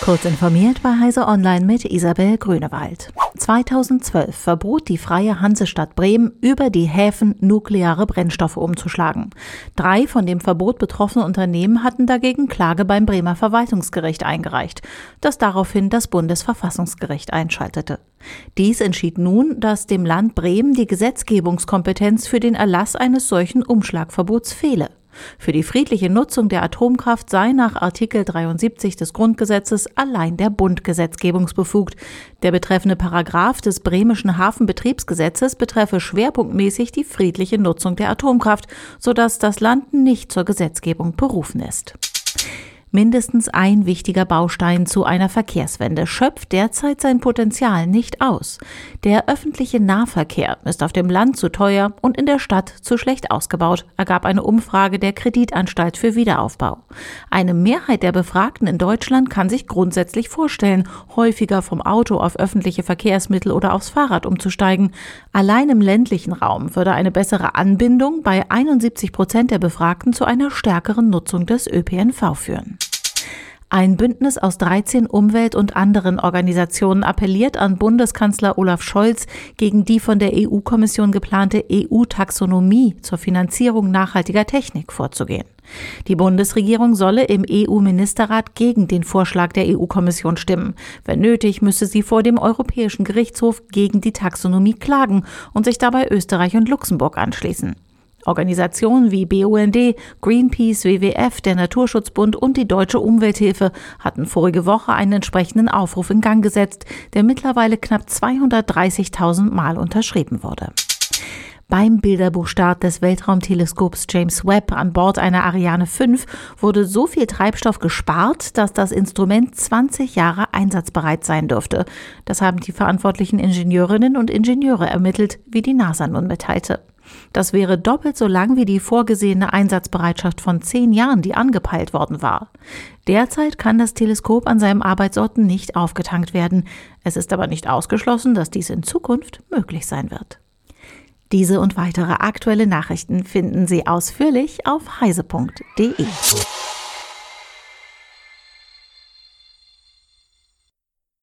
Kurz informiert bei Heise Online mit Isabel Grünewald. 2012 verbot die Freie Hansestadt Bremen, über die Häfen nukleare Brennstoffe umzuschlagen. Drei von dem Verbot betroffene Unternehmen hatten dagegen Klage beim Bremer Verwaltungsgericht eingereicht, das daraufhin das Bundesverfassungsgericht einschaltete. Dies entschied nun, dass dem Land Bremen die Gesetzgebungskompetenz für den Erlass eines solchen Umschlagverbots fehle. Für die friedliche Nutzung der Atomkraft sei nach Artikel 73 des Grundgesetzes allein der Bund gesetzgebungsbefugt. Der betreffende Paragraph des bremischen Hafenbetriebsgesetzes betreffe schwerpunktmäßig die friedliche Nutzung der Atomkraft, sodass das Land nicht zur Gesetzgebung berufen ist mindestens ein wichtiger Baustein zu einer Verkehrswende, schöpft derzeit sein Potenzial nicht aus. Der öffentliche Nahverkehr ist auf dem Land zu teuer und in der Stadt zu schlecht ausgebaut, ergab eine Umfrage der Kreditanstalt für Wiederaufbau. Eine Mehrheit der Befragten in Deutschland kann sich grundsätzlich vorstellen, häufiger vom Auto auf öffentliche Verkehrsmittel oder aufs Fahrrad umzusteigen. Allein im ländlichen Raum würde eine bessere Anbindung bei 71 Prozent der Befragten zu einer stärkeren Nutzung des ÖPNV führen. Ein Bündnis aus 13 Umwelt- und anderen Organisationen appelliert an Bundeskanzler Olaf Scholz, gegen die von der EU-Kommission geplante EU-Taxonomie zur Finanzierung nachhaltiger Technik vorzugehen. Die Bundesregierung solle im EU-Ministerrat gegen den Vorschlag der EU-Kommission stimmen. Wenn nötig, müsse sie vor dem Europäischen Gerichtshof gegen die Taxonomie klagen und sich dabei Österreich und Luxemburg anschließen. Organisationen wie BUND, Greenpeace, WWF, der Naturschutzbund und die Deutsche Umwelthilfe hatten vorige Woche einen entsprechenden Aufruf in Gang gesetzt, der mittlerweile knapp 230.000 Mal unterschrieben wurde. Beim Bilderbuchstart des Weltraumteleskops James Webb an Bord einer Ariane 5 wurde so viel Treibstoff gespart, dass das Instrument 20 Jahre einsatzbereit sein dürfte. Das haben die verantwortlichen Ingenieurinnen und Ingenieure ermittelt, wie die NASA nun mitteilte. Das wäre doppelt so lang wie die vorgesehene Einsatzbereitschaft von zehn Jahren, die angepeilt worden war. Derzeit kann das Teleskop an seinem Arbeitsort nicht aufgetankt werden. Es ist aber nicht ausgeschlossen, dass dies in Zukunft möglich sein wird. Diese und weitere aktuelle Nachrichten finden Sie ausführlich auf heise.de.